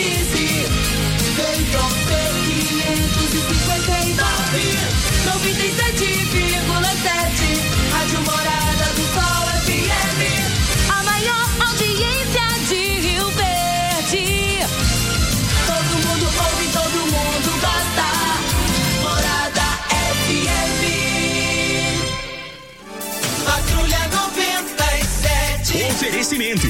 559 97,7 Rádio Morada do Sol FM. A maior audiência de Rio Verde. Todo mundo ouve, todo mundo gosta. Morada FM. Patrulha 97. Oferecimento: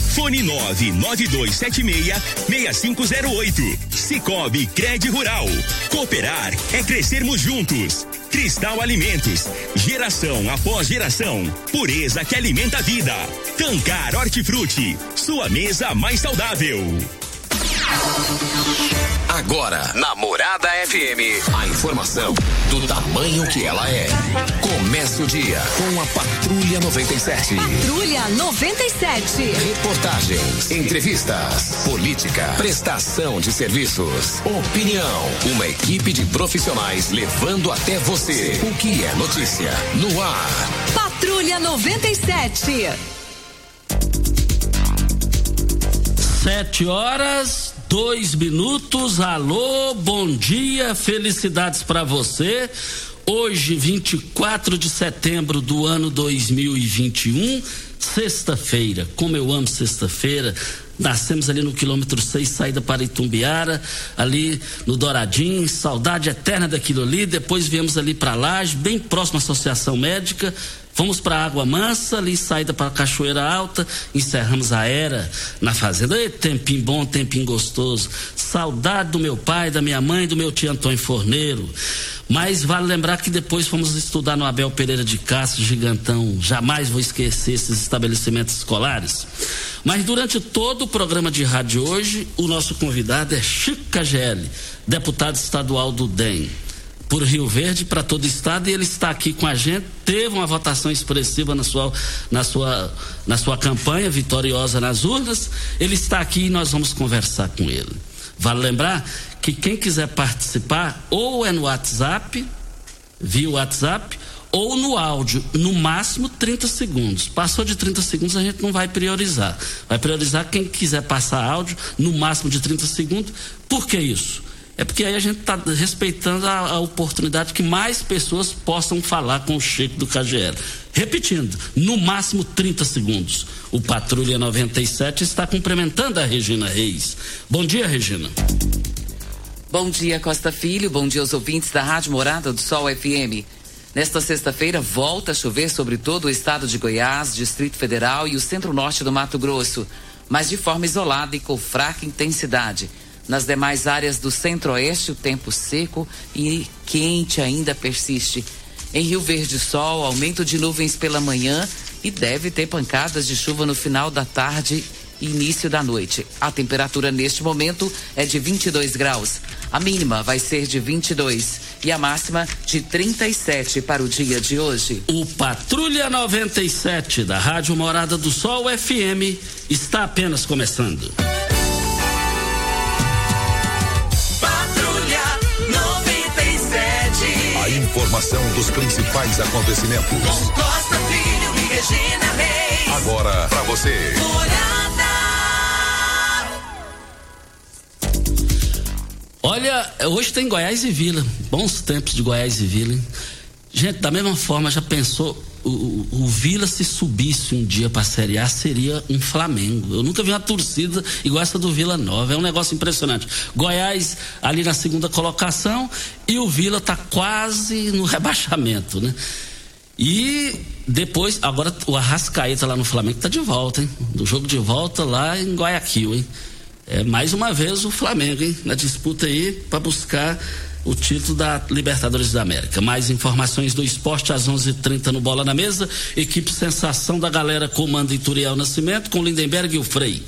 Fone 99276-6508. Cicobi Cred Rural. Cooperar é crescermos juntos. Cristal Alimentos. Geração após geração. Pureza que alimenta a vida. Tancar Hortifruti. Sua mesa mais saudável. Agora, na Morada FM, a informação do tamanho que ela é. Começa o dia com a Patrulha 97. Patrulha 97. Reportagens, entrevistas, política, prestação de serviços, opinião. Uma equipe de profissionais levando até você o que é notícia no ar. Patrulha 97. Sete horas, dois minutos. Alô, bom dia, felicidades para você. Hoje, 24 de setembro do ano 2021, sexta-feira. Como eu amo sexta-feira. Nascemos ali no quilômetro 6, saída para Itumbiara, ali no Douradinho, saudade eterna daquilo ali. Depois viemos ali para Laje, bem próximo à Associação Médica. Fomos para Água Mansa, ali saída para Cachoeira Alta, encerramos a era na fazenda. Ei, tempinho bom, tempinho gostoso. Saudade do meu pai, da minha mãe, do meu tio Antônio Forneiro. Mas vale lembrar que depois fomos estudar no Abel Pereira de Castro, gigantão. Jamais vou esquecer esses estabelecimentos escolares. Mas durante todo o programa de rádio hoje, o nosso convidado é Chico KGL, deputado estadual do DEM por Rio Verde para todo o estado e ele está aqui com a gente. Teve uma votação expressiva na sua, na sua, na sua campanha, vitoriosa nas urnas. Ele está aqui e nós vamos conversar com ele. Vale lembrar que quem quiser participar, ou é no WhatsApp, via WhatsApp, ou no áudio, no máximo 30 segundos. Passou de 30 segundos, a gente não vai priorizar. Vai priorizar quem quiser passar áudio, no máximo de 30 segundos. Por que isso? É porque aí a gente está respeitando a, a, oportunidade que mais pessoas possam falar com o Chico do KGL. Repetindo, no máximo 30 segundos. O Patrulha 97 está cumprimentando a Regina Reis. Bom dia, Regina. Bom dia, Costa Filho. Bom dia aos ouvintes da Rádio Morada do Sol FM. Nesta sexta-feira, volta a chover sobre todo o estado de Goiás, Distrito Federal e o centro-norte do Mato Grosso, mas de forma isolada e com fraca intensidade. Nas demais áreas do centro-oeste, o tempo seco e quente ainda persiste. Em Rio Verde, sol, aumento de nuvens pela manhã e deve ter pancadas de chuva no final da tarde e início da noite. A temperatura neste momento é de 22 graus. A mínima vai ser de 22 e a máxima de 37 para o dia de hoje. O Patrulha 97 da Rádio Morada do Sol FM está apenas começando. Informação dos principais acontecimentos. Com Costa Filho e Regina Reis. Agora para você. Olha, hoje tem Goiás e Vila. Bons tempos de Goiás e Vila. Hein? Gente, da mesma forma, já pensou o, o, Vila se subisse um dia para a Série A seria um Flamengo. Eu nunca vi uma torcida igual essa do Vila Nova. É um negócio impressionante. Goiás ali na segunda colocação e o Vila está quase no rebaixamento, né? E depois, agora o Arrascaeta lá no Flamengo está de volta, hein? Do jogo de volta lá em Guayaquil, hein? É mais uma vez o Flamengo, hein? Na disputa aí para buscar o título da Libertadores da América. Mais informações do esporte às 11:30 h 30 no Bola na Mesa. Equipe Sensação da Galera comanda Ituriel Nascimento com Lindenberg e o Frei.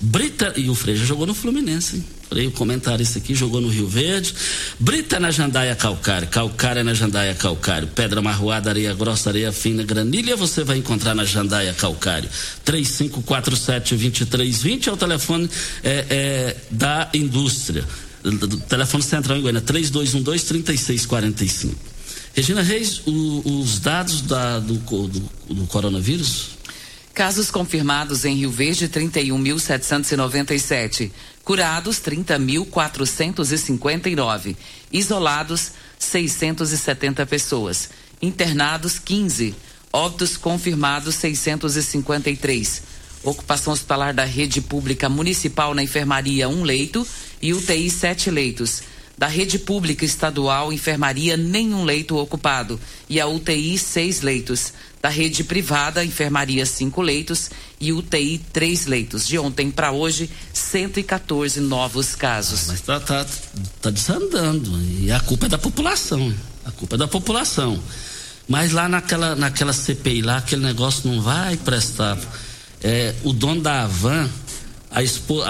Brita e o Frei já jogou no Fluminense, hein? Frei, o comentarista aqui, jogou no Rio Verde. Brita na Jandaia Calcário, Calcária na Jandaia Calcário, Pedra Marroada, Areia Grossa, Areia Fina, Granilha, você vai encontrar na Jandaia Calcário. 3547-2320 é o telefone é, é, da indústria do telefone central em Goiânia, 3212-3645. Regina Reis, o, os dados da, do, do, do coronavírus? Casos confirmados em Rio Verde, 31.797. Curados, 30.459. Isolados, 670 pessoas. Internados, 15. Óbitos confirmados, 653. Ocupação hospitalar da rede pública municipal na enfermaria, um leito e UTI sete leitos. Da rede pública estadual, enfermaria, nenhum leito ocupado. E a UTI, seis leitos. Da rede privada, enfermaria, cinco leitos. E UTI, três leitos. De ontem para hoje, 114 novos casos. Ah, mas tá, tá, tá desandando. E a culpa é da população. A culpa é da população. Mas lá naquela, naquela CPI lá, aquele negócio não vai prestar. É, o dono da Avan a,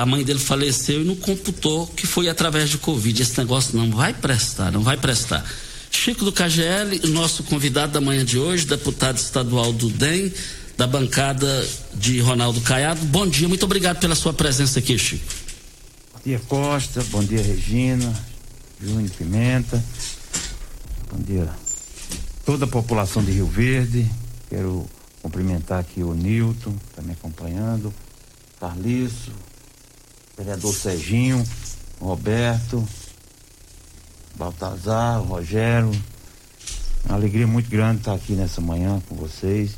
a mãe dele faleceu e não computou que foi através de Covid. Esse negócio não vai prestar, não vai prestar. Chico do KGL, nosso convidado da manhã de hoje, deputado estadual do DEM, da bancada de Ronaldo Caiado. Bom dia, muito obrigado pela sua presença aqui, Chico. Bom dia, Costa. Bom dia, Regina. Júnior Pimenta. Bom dia toda a população de Rio Verde. Quero cumprimentar aqui o Nilton, que está me acompanhando Carliço, vereador Serginho, Roberto, Baltazar, Rogério. Uma alegria muito grande estar aqui nessa manhã com vocês.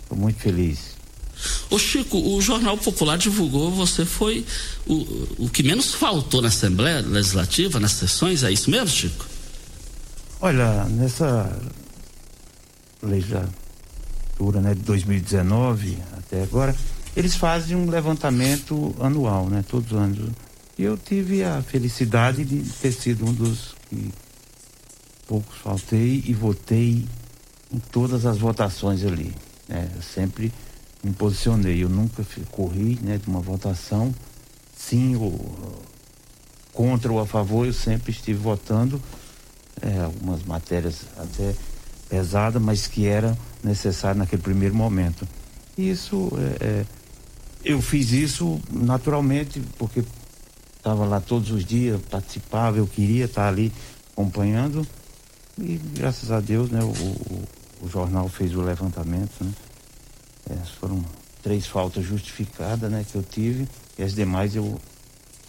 Estou muito feliz. Ô Chico, o Jornal Popular divulgou, você foi o, o que menos faltou na Assembleia Legislativa, nas sessões, é isso mesmo, Chico? Olha, nessa né, de 2019 até agora, eles fazem um levantamento anual, né? Todos os anos. E eu tive a felicidade de ter sido um dos que poucos faltei e votei em todas as votações ali. Né? Eu sempre me posicionei, eu nunca corri né, de uma votação, sim ou contra ou a favor, eu sempre estive votando é, algumas matérias até pesadas, mas que era necessário naquele primeiro momento. E isso é, é eu fiz isso naturalmente, porque estava lá todos os dias, participava, eu queria estar ali acompanhando. E graças a Deus, né, o, o, o jornal fez o levantamento, né? É, foram três faltas justificadas, né, que eu tive, e as demais eu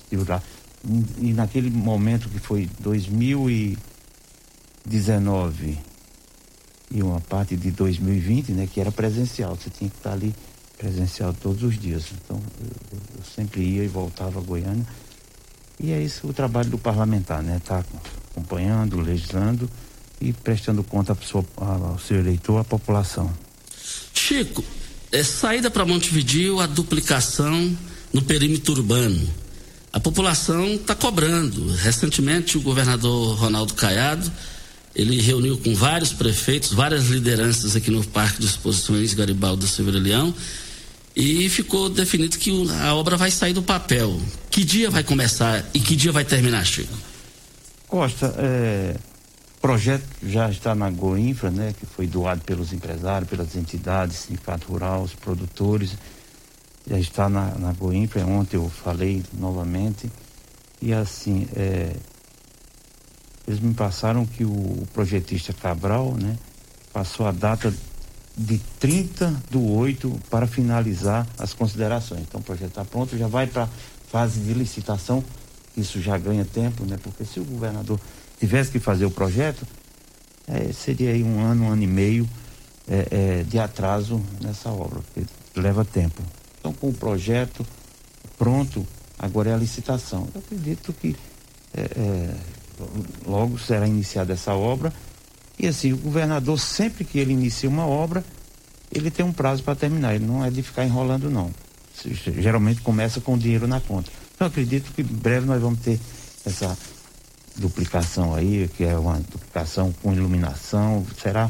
estive lá. E, e naquele momento que foi 2019 e uma parte de 2020, né, que era presencial, você tinha que estar ali presencial todos os dias. Então, eu, eu sempre ia e voltava a Goiânia. E é isso o trabalho do parlamentar, né? Tá acompanhando, legislando e prestando conta ao seu eleitor, à população. Chico, é saída para Montevideo a duplicação no perímetro urbano. A população está cobrando. Recentemente, o governador Ronaldo Caiado ele reuniu com vários prefeitos, várias lideranças aqui no Parque de Exposições Garibaldo Silveira Leão e ficou definido que a obra vai sair do papel. Que dia vai começar e que dia vai terminar, Chico? Costa, é, projeto já está na Goinfra, né, que foi doado pelos empresários, pelas entidades, sindicato rural, os produtores, já está na, na Goinfra, ontem eu falei novamente, e assim, é, eles me passaram que o projetista Cabral, né, passou a data de 30 do 8 para finalizar as considerações. Então o projeto está pronto, já vai para fase de licitação, isso já ganha tempo, né? Porque se o governador tivesse que fazer o projeto, é, seria aí um ano, um ano e meio é, é, de atraso nessa obra, porque leva tempo. Então, com o projeto pronto, agora é a licitação. Eu acredito que é, é, logo será iniciada essa obra. E assim, o governador, sempre que ele inicia uma obra, ele tem um prazo para terminar. Ele não é de ficar enrolando, não. Geralmente começa com dinheiro na conta. Então, acredito que em breve nós vamos ter essa duplicação aí, que é uma duplicação com iluminação. Será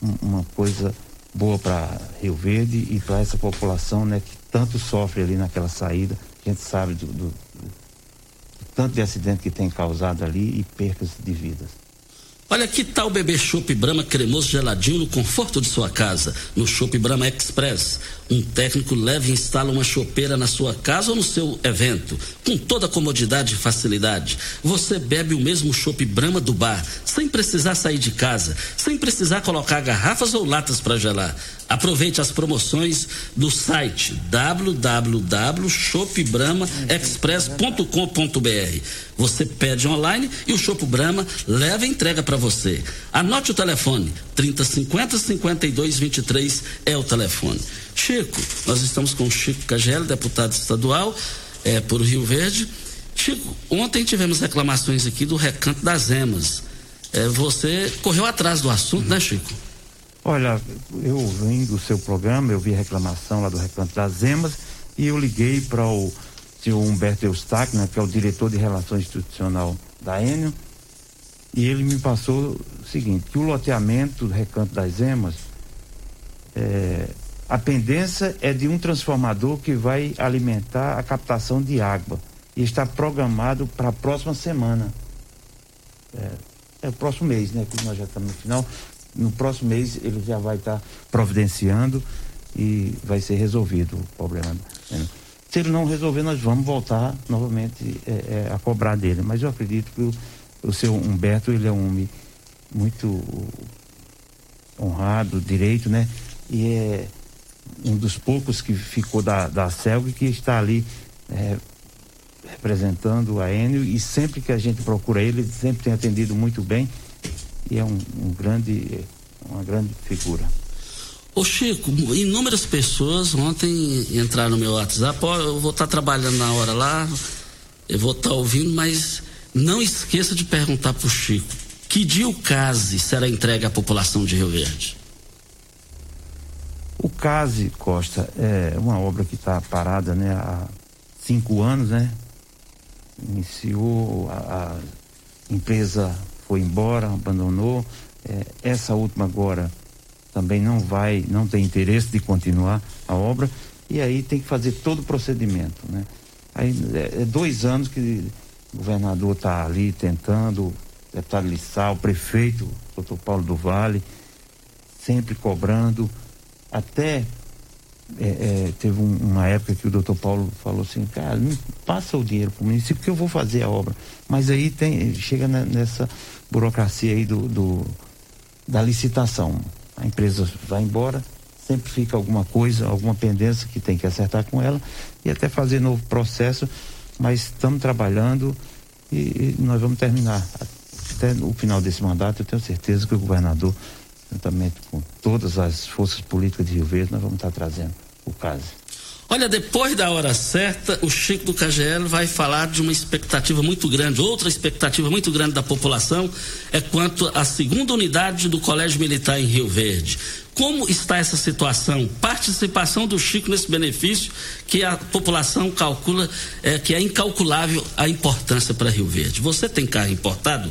um, uma coisa boa para Rio Verde e para essa população, né, que tanto sofre ali naquela saída. A gente sabe do, do tanto de acidente que tem causado ali e percas de vidas. Olha que tal beber chopp Brahma cremoso geladinho no conforto de sua casa, no Chopp Brahma Express. Um técnico leve instala uma chopeira na sua casa ou no seu evento, com toda a comodidade e facilidade. Você bebe o mesmo chopp Brahma do bar, sem precisar sair de casa, sem precisar colocar garrafas ou latas para gelar. Aproveite as promoções do site www.shopbramaexpress.com.br. Você pede online e o Chopp Brahma leva e entrega para você. Anote o telefone: 3050 5223 é o telefone. Chico, nós estamos com Chico Cagel, deputado estadual é, por Rio Verde. Chico, ontem tivemos reclamações aqui do recanto das emas. É, você correu atrás do assunto, né, Chico? Olha, eu vim do seu programa, eu vi reclamação lá do Recanto das Emas e eu liguei para o senhor Humberto Eustáquio, né, que é o diretor de Relações Institucional da Enio, e ele me passou o seguinte, que o loteamento do Recanto das Emas, é, a pendência é de um transformador que vai alimentar a captação de água e está programado para a próxima semana. É, é o próximo mês, né? Que nós já estamos no final no próximo mês ele já vai estar tá providenciando e vai ser resolvido o problema. Né? Se ele não resolver, nós vamos voltar novamente é, é, a cobrar dele. Mas eu acredito que o, o seu Humberto, ele é um homem muito honrado, direito, né? E é um dos poucos que ficou da, da CELG que está ali é, representando a Enio e sempre que a gente procura ele, ele sempre tem atendido muito bem e é um, um grande, uma grande figura. Ô Chico, inúmeras pessoas ontem entraram no meu WhatsApp, eu vou estar trabalhando na hora lá, eu vou estar ouvindo, mas não esqueça de perguntar para o Chico, que dia o CASE será entregue à população de Rio Verde? O CASE, Costa, é uma obra que está parada né, há cinco anos, né? Iniciou a, a empresa foi embora, abandonou. É, essa última agora também não vai, não tem interesse de continuar a obra e aí tem que fazer todo o procedimento, né? Aí é, é dois anos que o governador está ali tentando, o deputado Lissau, o prefeito, doutor Paulo do Vale, sempre cobrando, até é, é, teve um, uma época que o doutor Paulo falou assim, cara, passa o dinheiro para o município que eu vou fazer a obra. Mas aí tem, chega nessa burocracia aí do, do, da licitação. A empresa vai embora, sempre fica alguma coisa, alguma pendência que tem que acertar com ela e até fazer novo processo, mas estamos trabalhando e, e nós vamos terminar. Até o final desse mandato, eu tenho certeza que o governador, juntamente com todas as forças políticas de Rio Verde, nós vamos estar trazendo o caso. Olha, depois da hora certa, o Chico do KGL vai falar de uma expectativa muito grande. Outra expectativa muito grande da população é quanto à segunda unidade do Colégio Militar em Rio Verde. Como está essa situação? Participação do Chico nesse benefício que a população calcula é, que é incalculável a importância para Rio Verde. Você tem carro importado?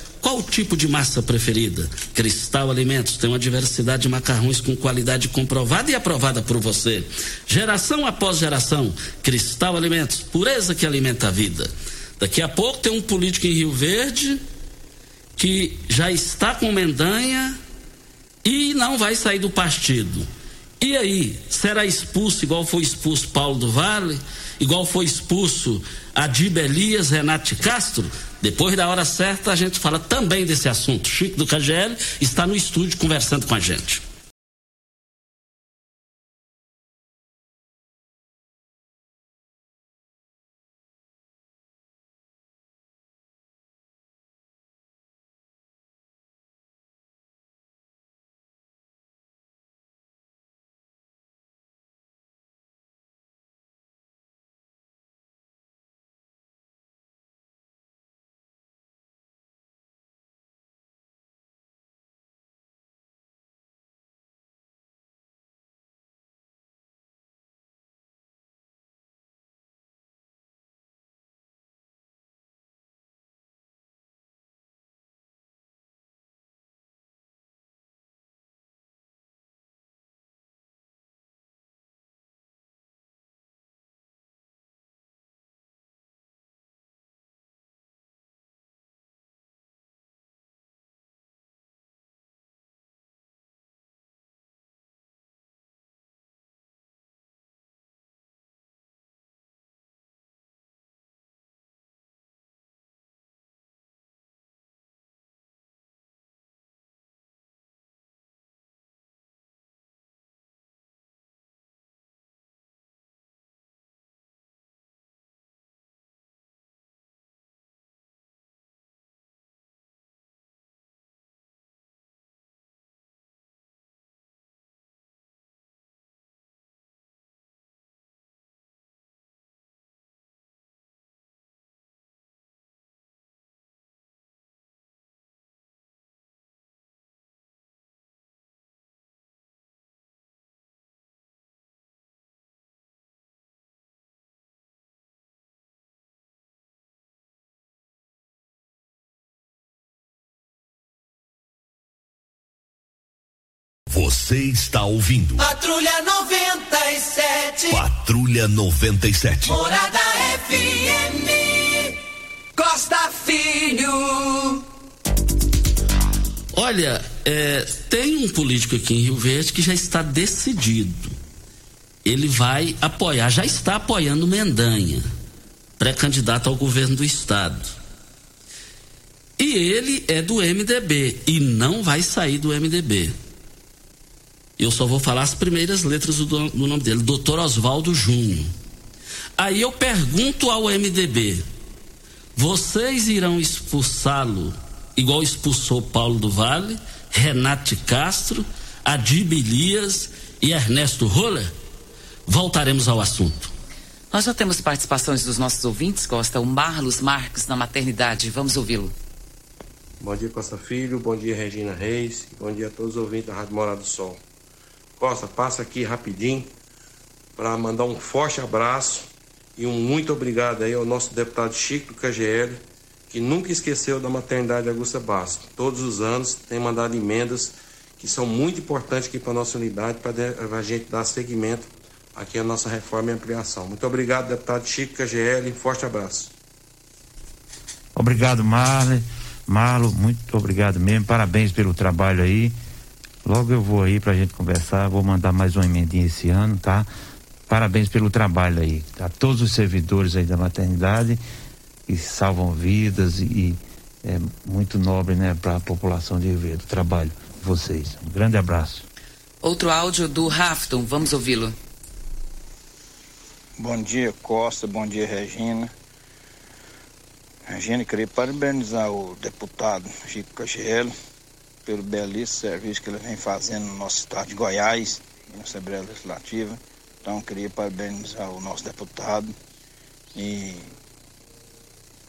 qual o tipo de massa preferida? Cristal Alimentos tem uma diversidade de macarrões com qualidade comprovada e aprovada por você. Geração após geração, Cristal Alimentos, pureza que alimenta a vida. Daqui a pouco tem um político em Rio Verde que já está com Mendanha e não vai sair do partido. E aí, será expulso igual foi expulso Paulo do Vale, igual foi expulso Adib Elias, Renate Castro? Depois da hora certa, a gente fala também desse assunto. Chico do KGL está no estúdio conversando com a gente. Você está ouvindo Patrulha 97. Patrulha 97. Morada FM. Costa Filho. Olha, é, tem um político aqui em Rio Verde que já está decidido. Ele vai apoiar, já está apoiando Mendanha, pré-candidato ao governo do estado. E ele é do MDB e não vai sair do MDB. Eu só vou falar as primeiras letras do, do nome dele, Dr. Oswaldo Júnior. Aí eu pergunto ao MDB: vocês irão expulsá-lo igual expulsou Paulo do Vale, Renate Castro, Adib Elias e Ernesto Roller? Voltaremos ao assunto. Nós já temos participações dos nossos ouvintes, Costa. O Marlos Marques na maternidade. Vamos ouvi-lo. Bom dia, Costa Filho. Bom dia, Regina Reis. Bom dia a todos os ouvintes da Rádio Morada do Sol. Costa, passa aqui rapidinho para mandar um forte abraço e um muito obrigado aí ao nosso deputado Chico do KGL, que nunca esqueceu da maternidade Augusta Bastos. Todos os anos tem mandado emendas que são muito importantes aqui para a nossa unidade, para a gente dar seguimento aqui à nossa reforma e ampliação. Muito obrigado, deputado Chico KGL. Forte abraço. Obrigado, Marley. Marlo, muito obrigado mesmo. Parabéns pelo trabalho aí. Logo eu vou aí pra gente conversar. Vou mandar mais uma emendinha esse ano, tá? Parabéns pelo trabalho aí. A todos os servidores aí da maternidade que salvam vidas e, e é muito nobre, né, para a população de Rio Verde, o trabalho de vocês. Um grande abraço. Outro áudio do Rafton. Vamos ouvi-lo. Bom dia, Costa. Bom dia, Regina. Regina, queria parabenizar o deputado Chico Cachielo pelo belíssimo serviço que ele vem fazendo no nosso estado de Goiás, na Assembleia Legislativa. Então, queria parabenizar o nosso deputado e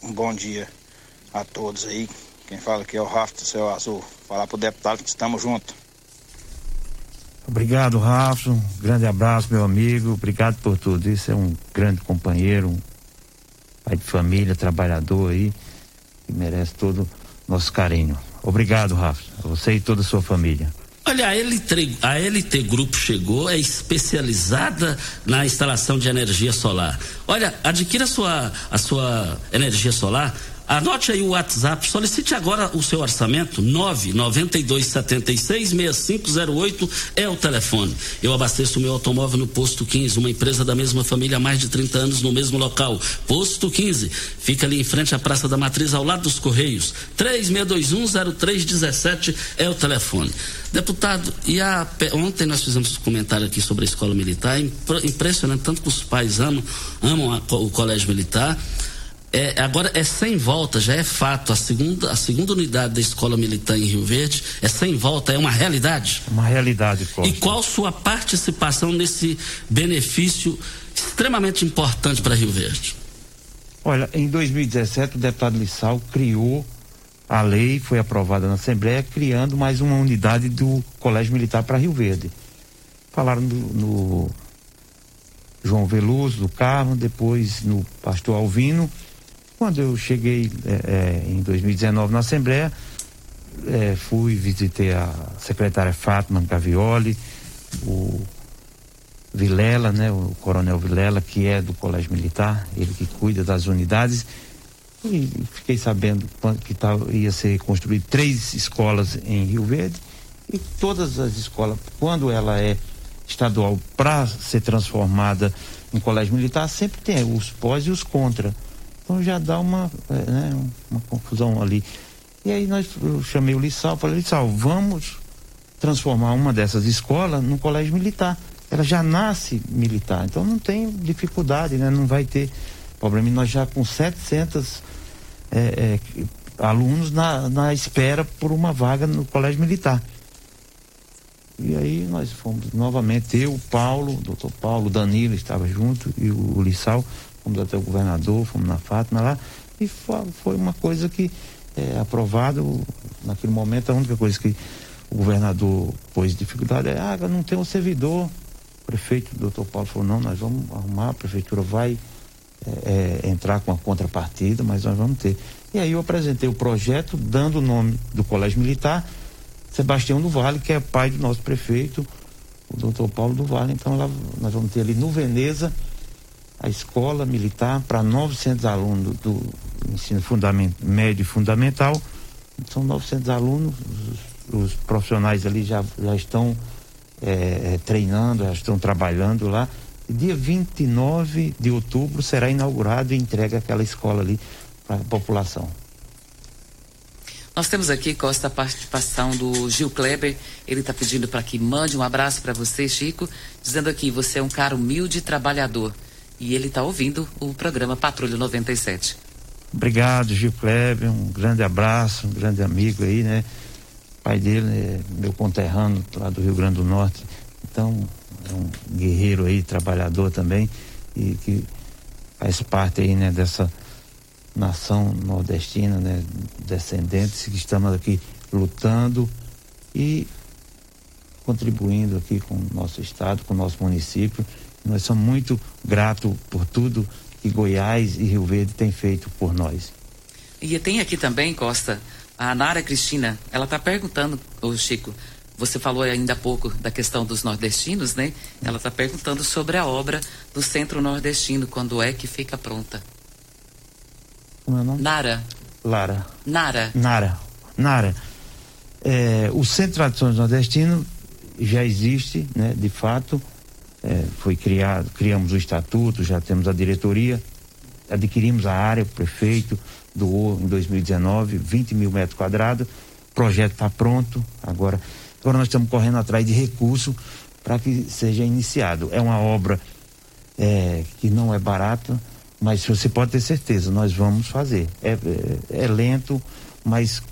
um bom dia a todos aí. Quem fala aqui é o Rafa do Céu Azul. Falar pro deputado que estamos juntos. Obrigado, Rafa. Um grande abraço, meu amigo. Obrigado por tudo. Isso é um grande companheiro, um pai de família, trabalhador aí, que merece todo nosso carinho. Obrigado, Rafa. Você e toda a sua família. Olha, a LT, a LT Grupo chegou, é especializada na instalação de energia solar. Olha, adquira a sua, a sua energia solar Anote aí o WhatsApp, solicite agora o seu orçamento, 992766508 é o telefone. Eu abasteço meu automóvel no Posto 15, uma empresa da mesma família há mais de 30 anos no mesmo local. Posto 15, fica ali em frente à Praça da Matriz, ao lado dos Correios. 36210317 é o telefone. Deputado, e a, ontem nós fizemos um comentário aqui sobre a escola militar, impressionante, tanto que os pais amam, amam a, o colégio militar. É, agora é sem volta, já é fato. A segunda, a segunda unidade da Escola Militar em Rio Verde é sem volta, é uma realidade? Uma realidade, Costa. E qual sua participação nesse benefício extremamente importante para Rio Verde? Olha, em 2017 o deputado Lissau criou a lei, foi aprovada na Assembleia, criando mais uma unidade do Colégio Militar para Rio Verde. Falaram no, no João Veloso, do Carmo, depois no Pastor Alvino quando eu cheguei é, é, em 2019 na Assembleia, é, fui, visitei a secretária Fátima Gavioli, o Vilela, né, o coronel Vilela, que é do Colégio Militar, ele que cuida das unidades, e fiquei sabendo que ia ser construído três escolas em Rio Verde, e todas as escolas, quando ela é estadual para ser transformada em colégio militar, sempre tem os pós e os contra. Então já dá uma, é, né, uma confusão ali. E aí nós, eu chamei o Lissal, falei, Lissal, vamos transformar uma dessas escolas num colégio militar. Ela já nasce militar, então não tem dificuldade, né? Não vai ter problema. E nós já com 700 é, é, alunos na, na espera por uma vaga no colégio militar. E aí nós fomos novamente, eu, Paulo, doutor Paulo, Danilo estava junto e o, o Lissal, fomos até o governador, fomos na Fátima lá, e foi uma coisa que é aprovado naquele momento, a única coisa que o governador pôs dificuldade é, ah, não tem um servidor. O prefeito, o doutor Paulo, falou, não, nós vamos arrumar, a prefeitura vai é, é, entrar com a contrapartida, mas nós vamos ter. E aí eu apresentei o projeto, dando o nome do Colégio Militar, Sebastião do Vale, que é pai do nosso prefeito, o doutor Paulo do Vale. Então lá, nós vamos ter ali no Veneza a escola militar para 900 alunos do, ensino médio e fundamental. São 900 alunos, os, os profissionais ali já, já estão é, treinando, já estão trabalhando lá. E dia 29 de outubro será inaugurado e entregue aquela escola ali para a população. Nós temos aqui, Costa, a participação do Gil Kleber. Ele está pedindo para que mande um abraço para você, Chico, dizendo aqui: você é um cara humilde e trabalhador e ele está ouvindo o programa Patrulha 97. Obrigado, Gil Kleber, um grande abraço, um grande amigo aí, né? Pai dele é meu conterrâneo lá do Rio Grande do Norte, então é um guerreiro aí, trabalhador também e que faz parte aí, né, dessa nação nordestina, né, descendentes que estamos aqui lutando e contribuindo aqui com o nosso estado, com o nosso município nós somos muito gratos por tudo que Goiás e Rio Verde têm feito por nós. E tem aqui também, Costa, a Nara Cristina, ela está perguntando, ô Chico, você falou ainda há pouco da questão dos nordestinos, né? Ela está perguntando sobre a obra do Centro Nordestino, quando é que fica pronta? Como é o nome? Nara. Lara. Nara. Nara. Nara. É, o Centro de Tradições Nordestino já existe, né? De fato, é, foi criado, criamos o estatuto, já temos a diretoria, adquirimos a área, o prefeito doou em 2019 20 mil metros quadrados, o projeto está pronto, agora, agora nós estamos correndo atrás de recurso para que seja iniciado. É uma obra é, que não é barata, mas você pode ter certeza, nós vamos fazer. É, é, é lento, mas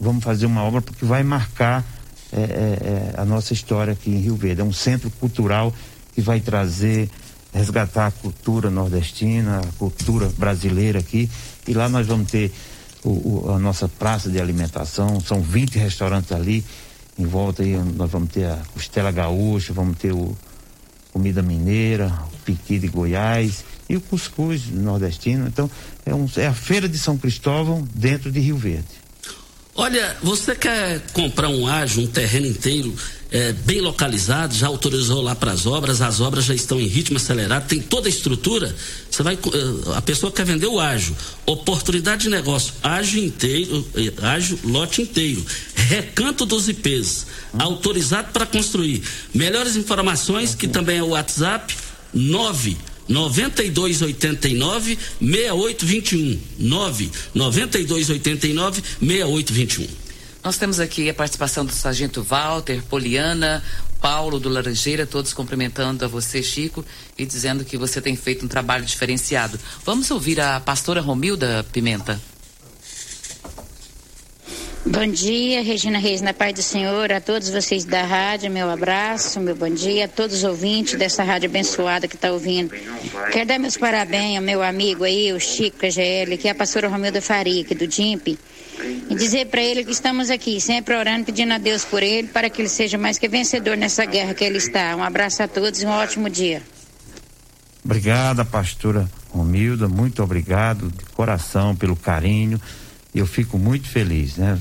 vamos fazer uma obra porque vai marcar é, é, é, a nossa história aqui em Rio Verde. É um centro cultural que vai trazer, resgatar a cultura nordestina, a cultura brasileira aqui. E lá nós vamos ter o, o, a nossa praça de alimentação, são 20 restaurantes ali. Em volta aí nós vamos ter a costela gaúcha, vamos ter o comida mineira, o piqui de Goiás e o cuscuz nordestino. Então, é, um, é a feira de São Cristóvão dentro de Rio Verde. Olha, você quer comprar um ágio, um terreno inteiro é, bem localizado, já autorizou lá para as obras, as obras já estão em ritmo acelerado, tem toda a estrutura. Você vai, eh, a pessoa quer vender o ágio, oportunidade de negócio, ágio inteiro, eh, ágio lote inteiro, recanto dos IPs, autorizado para construir. Melhores informações, que também é o WhatsApp, 9 9289 6821 9 9289 6821 nós temos aqui a participação do Sargento Walter, Poliana, Paulo do Laranjeira, todos cumprimentando a você, Chico, e dizendo que você tem feito um trabalho diferenciado. Vamos ouvir a pastora Romilda Pimenta. Bom dia, Regina Reis, na paz do Senhor, a todos vocês da rádio, meu abraço, meu bom dia, a todos os ouvintes dessa rádio abençoada que está ouvindo. Quero dar meus parabéns ao meu amigo aí, o Chico KGL, que é a pastora Romilda Faria, aqui do DIMP, e dizer para ele que estamos aqui, sempre orando, pedindo a Deus por ele, para que ele seja mais que vencedor nessa guerra que ele está. Um abraço a todos e um ótimo dia. Obrigada, pastora Romilda, muito obrigado de coração pelo carinho. Eu fico muito feliz, né?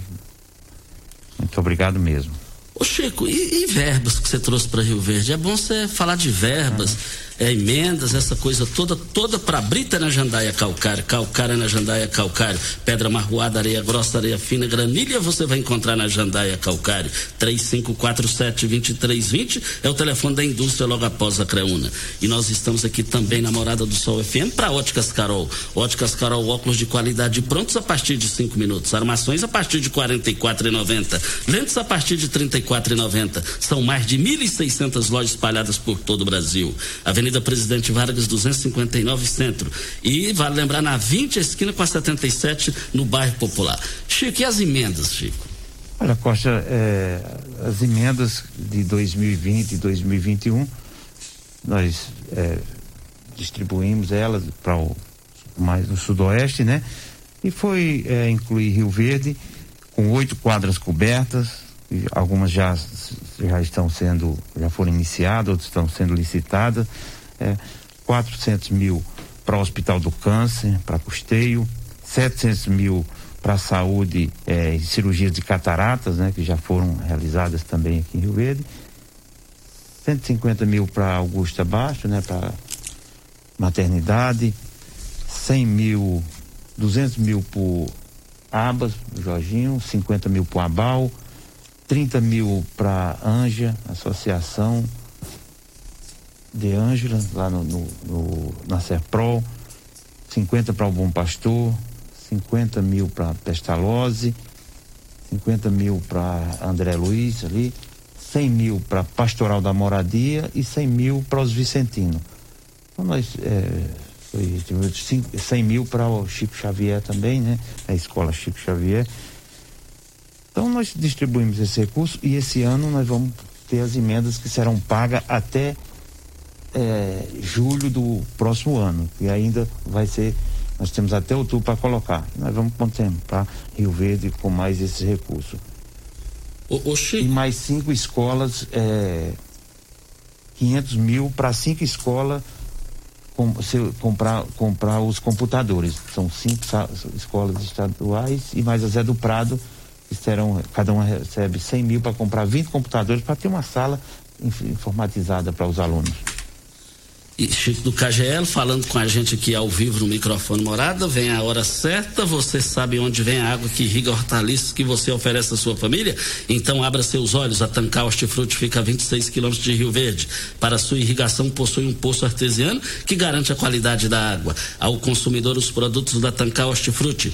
Muito obrigado mesmo. Ô Chico, e, e verbas que você trouxe para Rio Verde? É bom você falar de verbas. Ah é, emendas, essa coisa toda, toda para brita na jandaia calcário, calcário na jandaia calcário, pedra marroada, areia grossa, areia fina, granilha você vai encontrar na jandaia calcário. 3547-2320 é o telefone da indústria logo após a Creuna. E nós estamos aqui também na Morada do Sol FM para Óticas Carol. Óticas Carol, óculos de qualidade prontos a partir de 5 minutos, armações a partir de R$ 44,90, lentes a partir de R$ 34,90. São mais de 1.600 lojas espalhadas por todo o Brasil. Avenida Avenida Presidente Vargas 259 Centro. E vale lembrar na 20 esquina com a 77 no bairro Popular. Chico, e as emendas, Chico? Olha, Costa, é, as emendas de 2020 e 2021, nós é, distribuímos elas para o mais no sudoeste, né? E foi é, incluir Rio Verde com oito quadras cobertas, algumas já já estão sendo já foram iniciadas, outras estão sendo licitadas é, 400 mil para o Hospital do Câncer, para custeio, 700 mil para saúde é, e cirurgias de cataratas, né, que já foram realizadas também aqui em Rio Verde, 150 mil para Augusta Baixo, né, para maternidade, 100 mil, 200 mil por Abas, Jorginho, 50 mil para Abal, 30 mil para Anja, Associação de Ângela, lá no, no, no, na Serpro, 50 para o Bom Pastor, 50 mil para Pestalozzi, 50 mil para André Luiz ali, 100 mil para Pastoral da Moradia e 100 mil para os Vicentinos. Então nós é, foi 100 mil para o Chico Xavier também, né? A escola Chico Xavier. Então nós distribuímos esse recurso e esse ano nós vamos ter as emendas que serão pagas até é, julho do próximo ano, e ainda vai ser, nós temos até outubro para colocar. Nós vamos contemplar Rio Verde com mais esse recurso. O, o E mais cinco escolas, é, 500 mil para cinco escolas com, comprar, comprar os computadores. São cinco escolas estaduais e mais a Zé do Prado, que serão, cada uma recebe 100 mil para comprar 20 computadores para ter uma sala informatizada para os alunos. Chico do KGL falando com a gente aqui ao vivo no microfone morada. Vem a hora certa, você sabe onde vem a água que irriga hortaliças que você oferece à sua família? Então abra seus olhos. A Tancar Hortifruti fica a 26 quilômetros de Rio Verde. Para sua irrigação possui um poço artesiano que garante a qualidade da água. Ao consumidor os produtos da Tancar Hortifruti.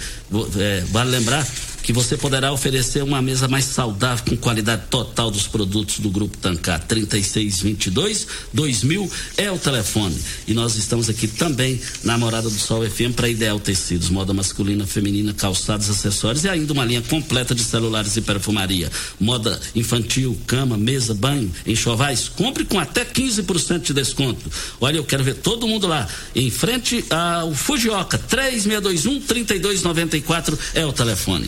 É, vale lembrar que você poderá oferecer uma mesa mais saudável com qualidade total dos produtos do Grupo Tancar. 3622 2000 é o telefone. E nós estamos aqui também na Morada do Sol FM para Ideal Tecidos, moda masculina, feminina, calçados, acessórios e ainda uma linha completa de celulares e perfumaria. Moda infantil, cama, mesa, banho, enxovais. Compre com até 15% de desconto. Olha, eu quero ver todo mundo lá. Em frente ao Fujioka, 3621 3294 é o telefone.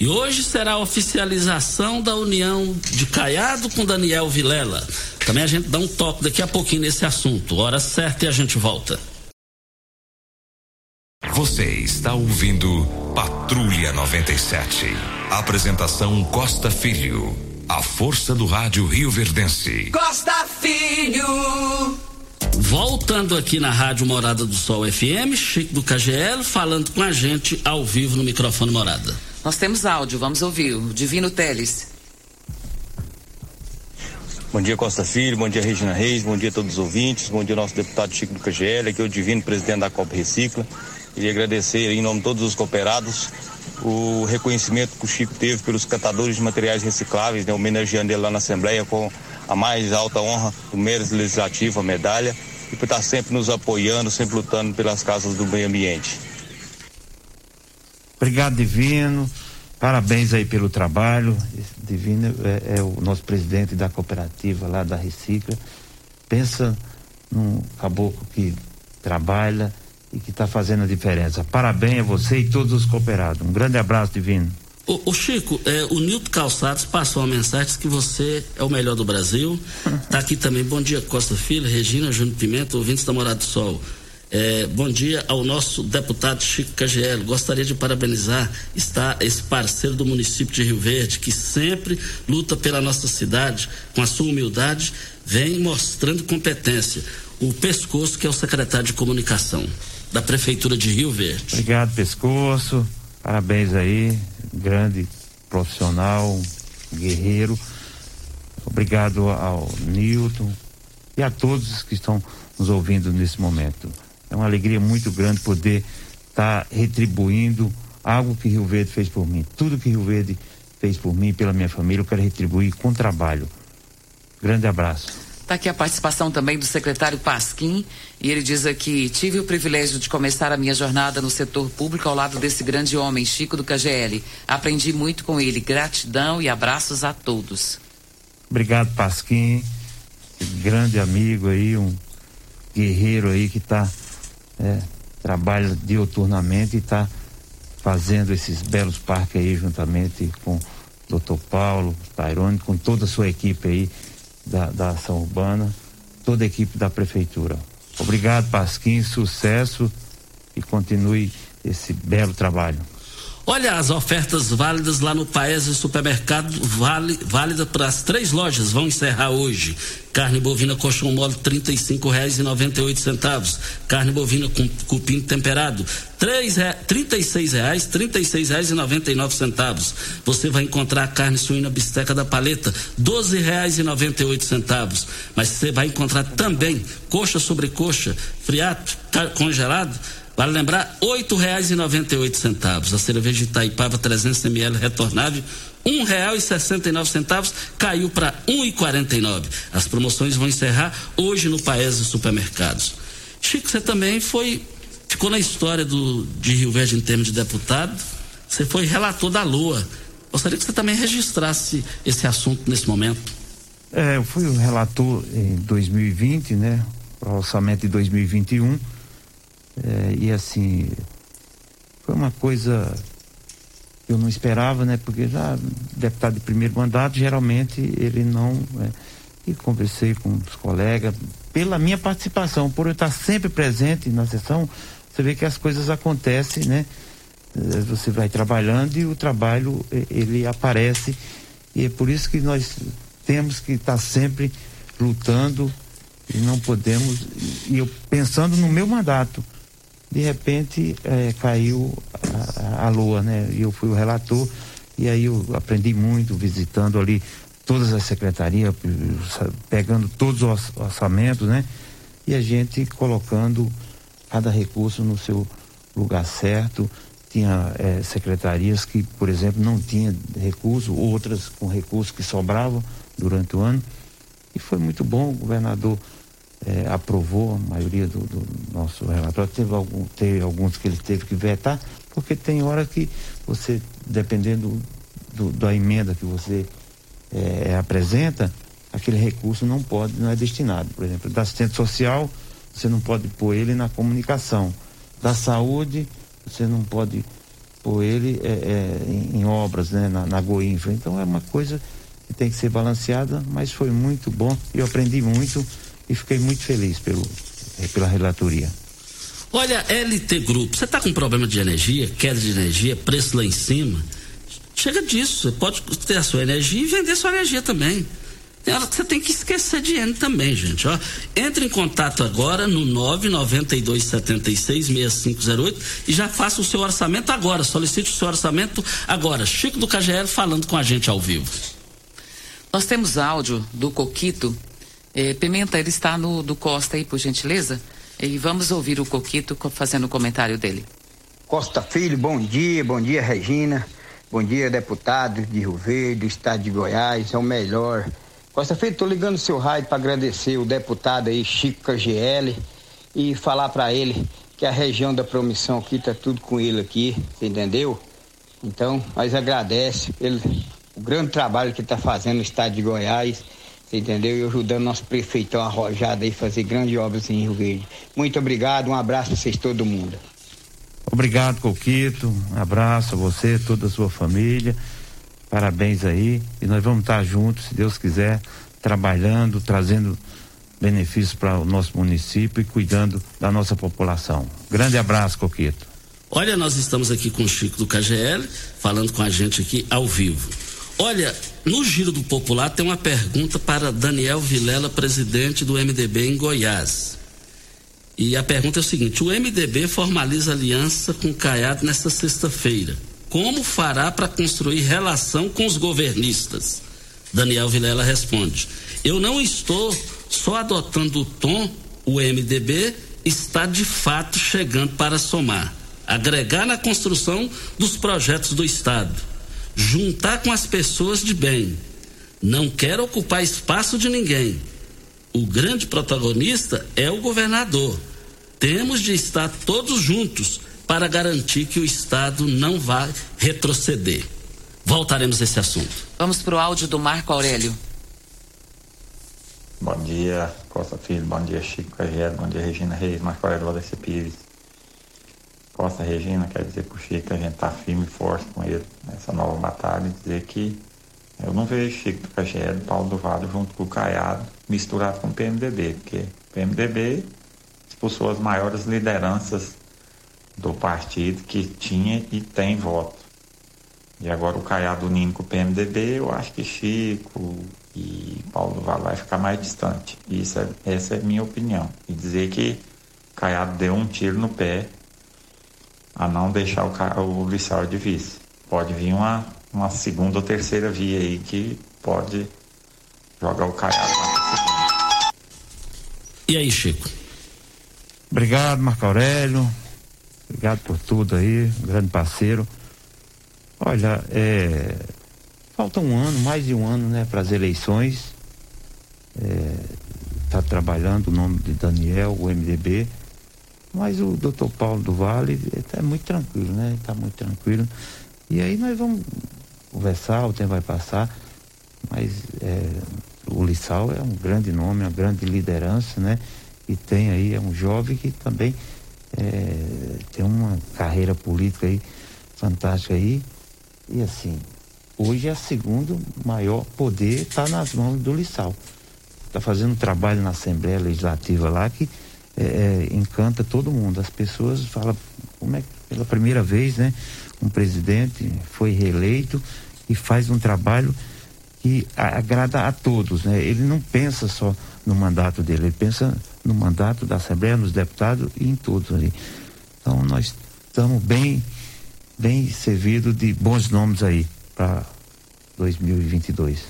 E hoje será a oficialização da união de Caiado com Daniel Vilela. Também a gente dá um toque daqui a pouquinho nesse assunto. Hora certa e a gente volta. Você está ouvindo Patrulha 97. Apresentação Costa Filho. A força do rádio Rio Verdense. Costa Filho. Voltando aqui na Rádio Morada do Sol FM, Chico do KGL falando com a gente ao vivo no microfone Morada. Nós temos áudio, vamos ouvir. O Divino Teles. Bom dia, Costa Filho, bom dia, Regina Reis, bom dia a todos os ouvintes, bom dia, nosso deputado Chico do KGL, aqui é o Divino, presidente da Copa Recicla. Queria agradecer em nome de todos os cooperados o reconhecimento que o Chico teve pelos catadores de materiais recicláveis, né, homenageando ele lá na Assembleia com a mais alta honra do mérito legislativo, a medalha, e por estar sempre nos apoiando, sempre lutando pelas casas do meio ambiente. Obrigado, Divino. Parabéns aí pelo trabalho. Esse Divino é, é, o nosso presidente da cooperativa lá da Recicla. Pensa num caboclo que trabalha e que está fazendo a diferença. Parabéns a você e todos os cooperados. Um grande abraço, Divino. O, o Chico, é, o Nilton Calçados passou uma mensagem que você é o melhor do Brasil. Está aqui também. Bom dia, Costa Filho, Regina, Júnior Pimenta, ouvintes da Morada do Sol. É, bom dia ao nosso deputado Chico KGL. Gostaria de parabenizar está esse parceiro do município de Rio Verde que sempre luta pela nossa cidade com a sua humildade, vem mostrando competência. O Pescoço, que é o secretário de comunicação da prefeitura de Rio Verde. Obrigado, Pescoço. Parabéns aí, grande profissional, guerreiro. Obrigado ao Newton e a todos que estão nos ouvindo nesse momento. É uma alegria muito grande poder estar tá retribuindo algo que Rio Verde fez por mim. Tudo que Rio Verde fez por mim, pela minha família, eu quero retribuir com trabalho. Grande abraço. Está aqui a participação também do secretário Pasquim, e ele diz aqui: tive o privilégio de começar a minha jornada no setor público ao lado desse grande homem, Chico do KGL. Aprendi muito com ele. Gratidão e abraços a todos. Obrigado, Pasquim. Grande amigo aí, um guerreiro aí que está é, trabalha dioturnamente e está fazendo esses belos parques aí juntamente com o doutor Paulo, Tairone, com toda a sua equipe aí da, da ação urbana, toda a equipe da prefeitura. Obrigado, Pasquim, sucesso e continue esse belo trabalho. Olha as ofertas válidas lá no Paese Supermercado, vale, válida para as três lojas, vão encerrar hoje. Carne bovina colchão mole R$ reais e noventa centavos. Carne bovina com cupim temperado noventa e nove centavos. Você vai encontrar a carne suína bisteca da paleta, oito centavos. Mas você vai encontrar também coxa sobre coxa, friato, congelado, Vale lembrar, oito centavos. A cerveja Itaipava 300 ml retornável, nove centavos, caiu para e nove. As promoções vão encerrar hoje no Paese Supermercados. Chico, você também foi, ficou na história do, de Rio Verde em termos de deputado, você foi relator da Lua. Gostaria que você também registrasse esse assunto nesse momento. É, eu fui o relator em 2020, né? O orçamento de 2021 é, e assim, foi uma coisa que eu não esperava, né? Porque já deputado de primeiro mandato, geralmente ele não. É, e conversei com os colegas, pela minha participação, por eu estar sempre presente na sessão, você vê que as coisas acontecem, né? É, você vai trabalhando e o trabalho ele aparece. E é por isso que nós temos que estar sempre lutando e não podemos. E eu pensando no meu mandato de repente é, caiu a, a, lua, né? E eu fui o relator e aí eu aprendi muito visitando ali todas as secretarias, pegando todos os orçamentos, né? E a gente colocando cada recurso no seu lugar certo. Tinha é, secretarias que, por exemplo, não tinha recurso, outras com recursos que sobravam durante o ano. E foi muito bom, o governador é, aprovou a maioria do, do, nosso relatório. Teve, algum, teve alguns que ele teve que vetar, porque tem hora que você, dependendo do, da emenda que você é, apresenta, aquele recurso não pode, não é destinado. Por exemplo, da assistente social, você não pode pôr ele na comunicação. Da saúde, você não pode pôr ele é, é, em, em, obras, né, na, na Goinfra. Então é uma coisa que tem que ser balanceada, mas foi muito bom. Eu aprendi muito e fiquei muito feliz pelo, é, pela relatoria. Olha, LT Grupo, você está com problema de energia, queda de energia, preço lá em cima? Chega disso, você pode ter a sua energia e vender sua energia também. Tem hora que você tem que esquecer de N também, gente. Ó, entre em contato agora no 992766508 e já faça o seu orçamento agora. Solicite o seu orçamento agora. Chico do KGL falando com a gente ao vivo. Nós temos áudio do Coquito. Eh, Pimenta, ele está no do Costa aí, por gentileza? E vamos ouvir o Coquito fazendo o comentário dele. Costa Filho, bom dia, bom dia Regina, bom dia deputado de Rio Verde, do estado de Goiás, é o melhor. Costa Filho, tô ligando o seu rádio para agradecer o deputado aí, Chico KGL, e falar para ele que a região da promissão aqui tá tudo com ele aqui, entendeu? Então, nós agradece ele, o grande trabalho que está fazendo no estado de Goiás entendeu? E ajudando nosso prefeitão arrojado aí fazer grandes obras em Rio Verde. Muito obrigado, um abraço a vocês todo mundo. Obrigado, Coquito. Um abraço a você, toda a sua família. Parabéns aí. E nós vamos estar juntos, se Deus quiser, trabalhando, trazendo benefícios para o nosso município e cuidando da nossa população. Grande abraço, Coquito. Olha, nós estamos aqui com o Chico do KGL, falando com a gente aqui ao vivo. Olha, no Giro do Popular tem uma pergunta para Daniel Vilela, presidente do MDB em Goiás. E a pergunta é o seguinte: o MDB formaliza aliança com o Caiado nesta sexta-feira. Como fará para construir relação com os governistas? Daniel Vilela responde: Eu não estou só adotando o tom, o MDB está de fato chegando para somar, agregar na construção dos projetos do Estado juntar com as pessoas de bem. Não quer ocupar espaço de ninguém. O grande protagonista é o governador. Temos de estar todos juntos para garantir que o Estado não vai retroceder. Voltaremos a esse assunto. Vamos para o áudio do Marco Aurélio. Bom dia, Costa Filho. Bom dia, Chico Carreiro. Bom dia, Regina Reis. Marco Aurélio Pires. Costa Regina, quer dizer pro Chico que a gente tá firme e forte com ele nessa nova batalha e dizer que eu não vejo Chico do Cagelo, Paulo do Vale junto com o Caiado misturado com o PMDB, porque o PMDB expulsou as maiores lideranças do partido que tinha e tem voto. E agora o Caiado unindo com o PMDB, eu acho que Chico e Paulo do Vale vai ficar mais distante. Isso é, essa é a minha opinião. E dizer que Caiado deu um tiro no pé a não deixar o, o Lissau de vice. Pode vir uma, uma segunda ou terceira via aí que pode jogar o Caiado lá E aí, Chico? Obrigado, Marco Aurélio. Obrigado por tudo aí, um grande parceiro. Olha, é, falta um ano, mais de um ano, né, para as eleições. Está é, trabalhando o nome de Daniel, o MDB. Mas o doutor Paulo do Vale está muito tranquilo, né? Está muito tranquilo. E aí nós vamos conversar, o tempo vai passar, mas é, o Lissau é um grande nome, uma grande liderança, né? E tem aí, é um jovem que também é, tem uma carreira política aí fantástica aí. E assim, hoje é o segundo maior poder está nas mãos do Lissau. Está fazendo um trabalho na Assembleia Legislativa lá que é, é, encanta todo mundo. As pessoas falam, como é que pela primeira vez, né, um presidente foi reeleito e faz um trabalho que agrada a todos, né? Ele não pensa só no mandato dele, ele pensa no mandato da Assembleia, nos deputados e em todos ali. Então nós estamos bem, bem servidos de bons nomes aí para 2022.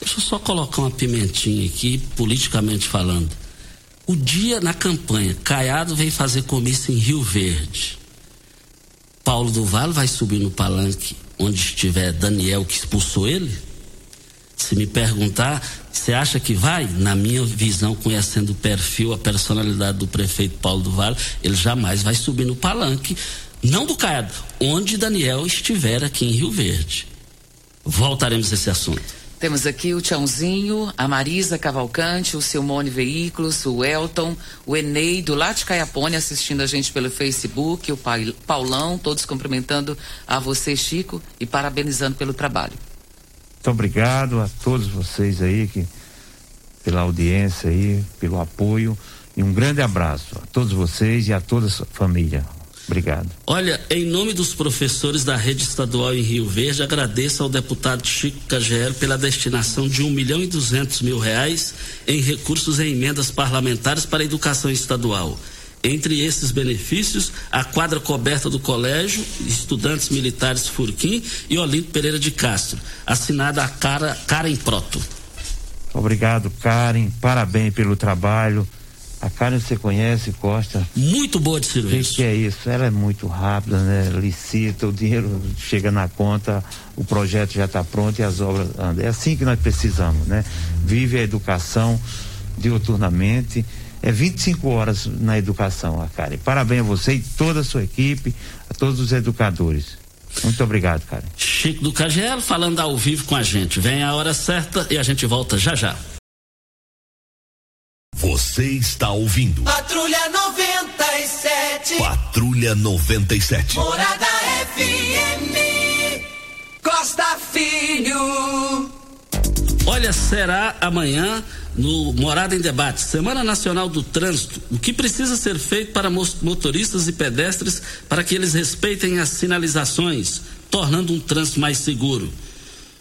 Deixa eu só colocar uma pimentinha aqui, politicamente falando. O dia na campanha, Caiado vem fazer comício em Rio Verde. Paulo do Vale vai subir no palanque onde estiver Daniel que expulsou ele? Se me perguntar, você acha que vai? Na minha visão, conhecendo o perfil, a personalidade do prefeito Paulo do Vale, ele jamais vai subir no palanque, não do Caiado, onde Daniel estiver aqui em Rio Verde. Voltaremos a esse assunto. Temos aqui o Tiãozinho, a Marisa Cavalcante, o Silmone Veículos, o Elton, o Eneido lá de Caiapone assistindo a gente pelo Facebook, o Paulão, todos cumprimentando a você, Chico, e parabenizando pelo trabalho. Muito obrigado a todos vocês aí que pela audiência aí, pelo apoio e um grande abraço a todos vocês e a toda a sua família. Obrigado. Olha, em nome dos professores da rede estadual em Rio Verde, agradeço ao deputado Chico Cagel pela destinação de um milhão e duzentos mil reais em recursos e emendas parlamentares para a educação estadual. Entre esses benefícios, a quadra coberta do colégio, estudantes militares Furquim e Olinto Pereira de Castro, assinada a cara, Karen Proto. Obrigado, Karen. Parabéns pelo trabalho a Karen você conhece, Costa? Muito boa de serviço. O que, é isso? Ela é muito rápida, né? Licita, o dinheiro chega na conta, o projeto já está pronto e as obras andam. É assim que nós precisamos, né? Vive a educação diuturnamente. É 25 horas na educação, a Karen. Parabéns a você e toda a sua equipe, a todos os educadores. Muito obrigado, Karen. Chico do Cagelo falando ao vivo com a gente. Vem a hora certa e a gente volta já já. Você está ouvindo. Patrulha 97. Patrulha 97. Morada FM. Costa Filho. Olha, será amanhã no Morada em Debate, Semana Nacional do Trânsito, o que precisa ser feito para motoristas e pedestres para que eles respeitem as sinalizações, tornando um trânsito mais seguro.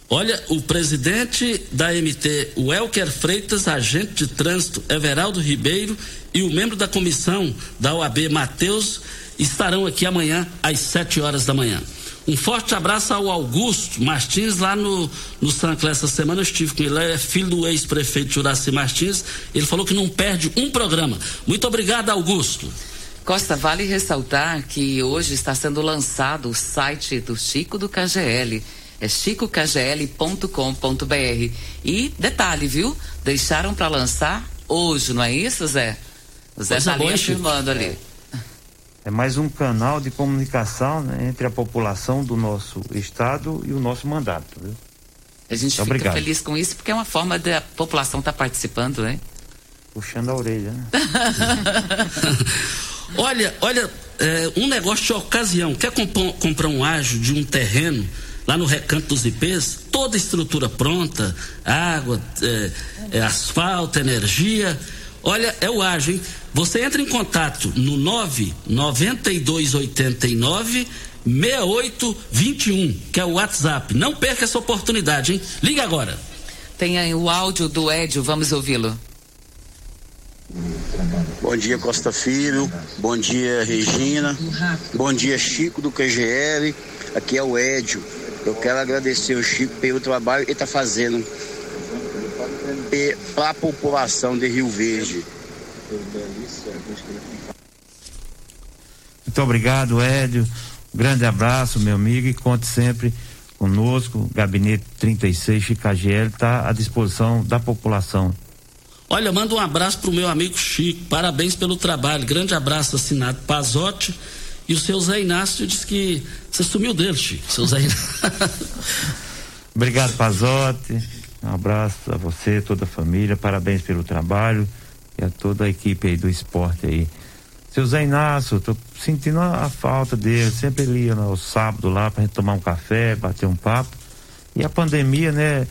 Olha, o presidente da MT, o Elker Freitas, agente de trânsito, Everaldo Ribeiro e o membro da comissão da OAB, Matheus, estarão aqui amanhã às 7 horas da manhã. Um forte abraço ao Augusto Martins, lá no, no Sancler essa semana eu estive com ele, é filho do ex-prefeito Juraci Martins, ele falou que não perde um programa. Muito obrigado, Augusto. Costa, vale ressaltar que hoje está sendo lançado o site do Chico do KGL é chicokgl.com.br. E detalhe, viu? Deixaram para lançar hoje, não é isso, Zé? O Zé está ali afirmando ali. É mais um canal de comunicação né, entre a população do nosso estado e o nosso mandato. Viu? A gente Muito fica obrigado. feliz com isso porque é uma forma da população estar tá participando, né? Puxando a orelha, né? olha, olha, é, um negócio de ocasião. Quer comprar um ágio de um terreno? Lá no Recanto dos IPs, toda a estrutura pronta, água, é, é, asfalto, energia. Olha, é o ágio, hein? Você entra em contato no 99289 6821, que é o WhatsApp. Não perca essa oportunidade, hein? Liga agora. Tem aí o áudio do Edio, vamos ouvi-lo. Bom dia, Costa Filho. Bom dia, Regina. Bom dia, Chico do QGL. Aqui é o Edio. Eu quero agradecer o Chico pelo trabalho que ele está fazendo para a população de Rio Verde. Muito obrigado, Édio. Um grande abraço, meu amigo, e conte sempre conosco. Gabinete 36 Chicagel está à disposição da população. Olha, manda um abraço para o meu amigo Chico. Parabéns pelo trabalho. Grande abraço assinado Pazotti e o seu Zé Inácio disse que você sumiu dele, Chico. Seu Zé. Obrigado, Pazotti. Um abraço a você, toda a família. Parabéns pelo trabalho e a toda a equipe aí do esporte aí. Seu Zé Inácio, tô sentindo a, falta dele. Sempre ele ia no sábado lá pra gente tomar um café, bater um papo. E a pandemia, né,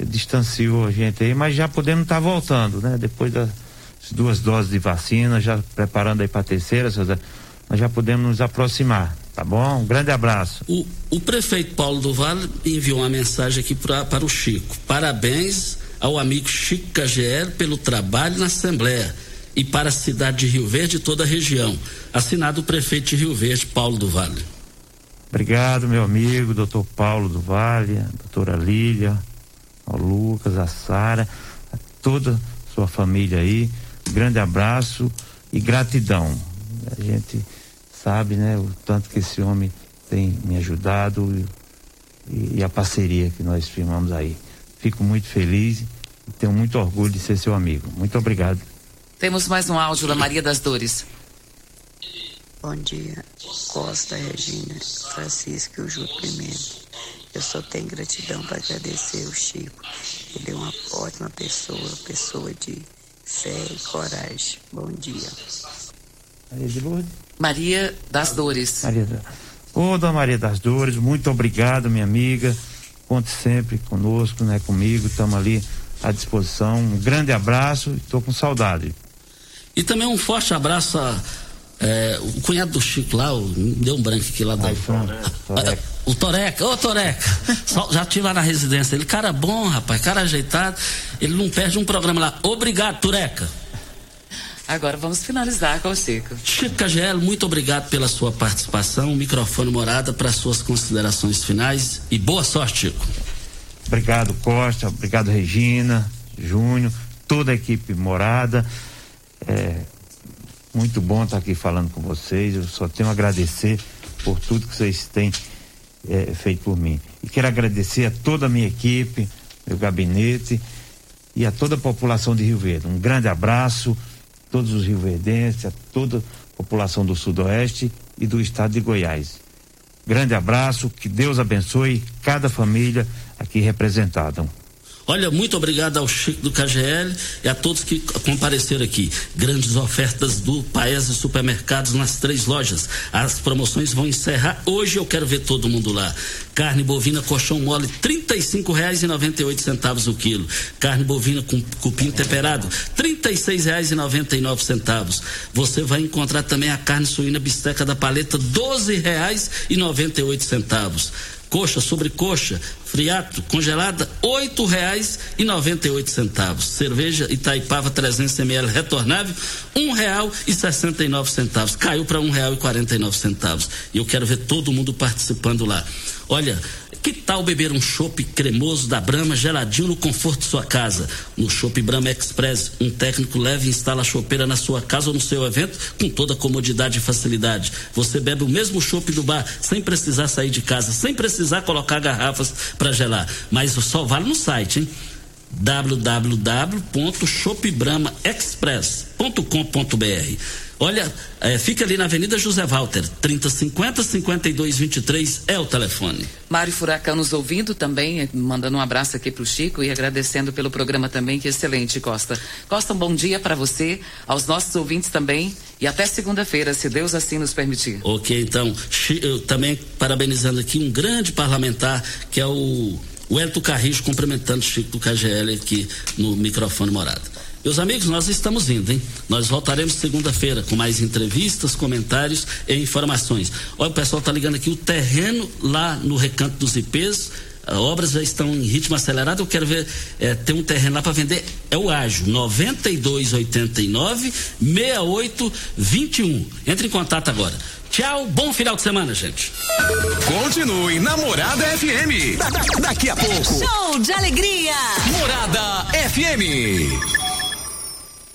distanciou a gente aí, mas já podemos estar tá voltando, né? Depois das duas doses de vacina, já preparando aí para a terceira, seu Zé nós já podemos nos aproximar. Tá bom? Um grande abraço. O, o prefeito Paulo do Vale enviou uma mensagem aqui pra, para o Chico. Parabéns ao amigo Chico KGL pelo trabalho na Assembleia e para a cidade de Rio Verde e toda a região. Assinado o prefeito de Rio Verde, Paulo do Vale. Obrigado, meu amigo, doutor Paulo do Vale, a doutora Lília, ao Lucas, a Sara, a toda a sua família aí. grande abraço e gratidão. A gente sabe, né, o tanto que esse homem tem me ajudado e, e a parceria que nós firmamos aí. Fico muito feliz e tenho muito orgulho de ser seu amigo. Muito obrigado. Temos mais um áudio da Maria das Dores. Bom dia, Costa, Regina, Francisco e o Júlio Pimenta. Eu só tenho gratidão para agradecer o Chico. Ele é uma ótima pessoa, pessoa de fé e coragem. Bom dia. Maria de Lourdes? Maria das Dores. Maria da... Ô, Dona Maria das Dores, muito obrigado, minha amiga. Conte sempre conosco, né, comigo, estamos ali à disposição. Um grande abraço e estou com saudade. E também um forte abraço a é, o cunhado do Chico lá, o, deu um branco aqui lá do. O Toreca, ô Toreca, já tive lá na residência. Ele, cara bom, rapaz, cara ajeitado. Ele não perde um programa lá. Obrigado, Toreca. Agora vamos finalizar com o Chico. Chico Cagelo, muito obrigado pela sua participação. O microfone morada para suas considerações finais e boa sorte, Chico. Obrigado, Costa. Obrigado, Regina, Júnior, toda a equipe morada. É, muito bom estar aqui falando com vocês. Eu só tenho a agradecer por tudo que vocês têm é, feito por mim. E quero agradecer a toda a minha equipe, meu gabinete e a toda a população de Rio Verde. Um grande abraço todos os rioverdenses, a toda a população do Sudoeste e do estado de Goiás. Grande abraço, que Deus abençoe cada família aqui representada. Olha, muito obrigado ao Chico do KGL e a todos que compareceram aqui. Grandes ofertas do Paese Supermercados nas três lojas. As promoções vão encerrar hoje. Eu quero ver todo mundo lá. Carne bovina colchão mole trinta e cinco reais e noventa e oito centavos o quilo. Carne bovina com cupim temperado trinta e seis reais e noventa e nove centavos. Você vai encontrar também a carne suína bisteca da paleta doze reais e noventa e oito centavos coxa sobre coxa, friato, congelada, oito reais e noventa e oito centavos. Cerveja Itaipava 300 ml retornável, um real e sessenta e nove centavos. Caiu para um real e quarenta e nove centavos. E eu quero ver todo mundo participando lá. Olha, que tal beber um chopp cremoso da Brama geladinho no conforto de sua casa? No Chopp Brahma Express, um técnico leve instala a chopeira na sua casa ou no seu evento com toda comodidade e facilidade. Você bebe o mesmo chopp do bar sem precisar sair de casa, sem precisar colocar garrafas para gelar. Mas só vale no site, hein? www.shopbramaexpress.com.br Olha, é, fica ali na Avenida José Walter, 3050 5223 é o telefone. Mário Furacão nos ouvindo também, mandando um abraço aqui para o Chico e agradecendo pelo programa também, que é excelente, Costa. Costa, um bom dia para você, aos nossos ouvintes também e até segunda-feira, se Deus assim nos permitir. Ok, então, eu também parabenizando aqui um grande parlamentar que é o o Elton Carrijo cumprimentando o Chico do KGL aqui no microfone morado. Meus amigos, nós estamos indo, hein? Nós voltaremos segunda-feira com mais entrevistas, comentários e informações. Olha, o pessoal tá ligando aqui, o terreno lá no Recanto dos IPs, as obras já estão em ritmo acelerado. Eu quero ver, é, tem um terreno lá para vender, é o Ágio, 9289 6821. Entre em contato agora. Tchau, bom final de semana, gente. Continue Namorada FM. Da, da, daqui a pouco. Show de alegria. Morada FM.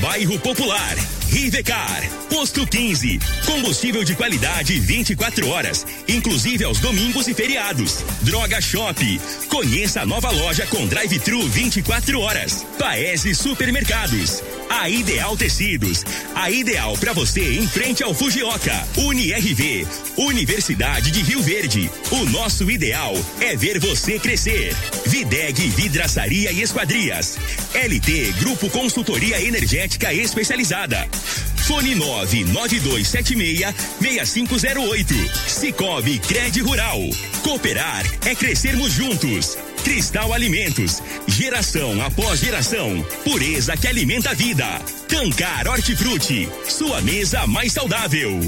Bairro Popular. Rivecar. Posto 15. Combustível de qualidade 24 horas, inclusive aos domingos e feriados. Droga Shop. Conheça a nova loja com drive-thru 24 horas. Paese Supermercados. A Ideal Tecidos. A ideal para você em frente ao Fujioka. UniRV. Universidade de Rio Verde. O nosso ideal é ver você crescer. Videg Vidraçaria e Esquadrias. LT Grupo Consultoria Energética Especializada. Fone 99276 6508. Cicobi Cred Rural. Cooperar é crescermos juntos. Cristal Alimentos, geração após geração, pureza que alimenta a vida. Tancar Hortifruti, sua mesa mais saudável.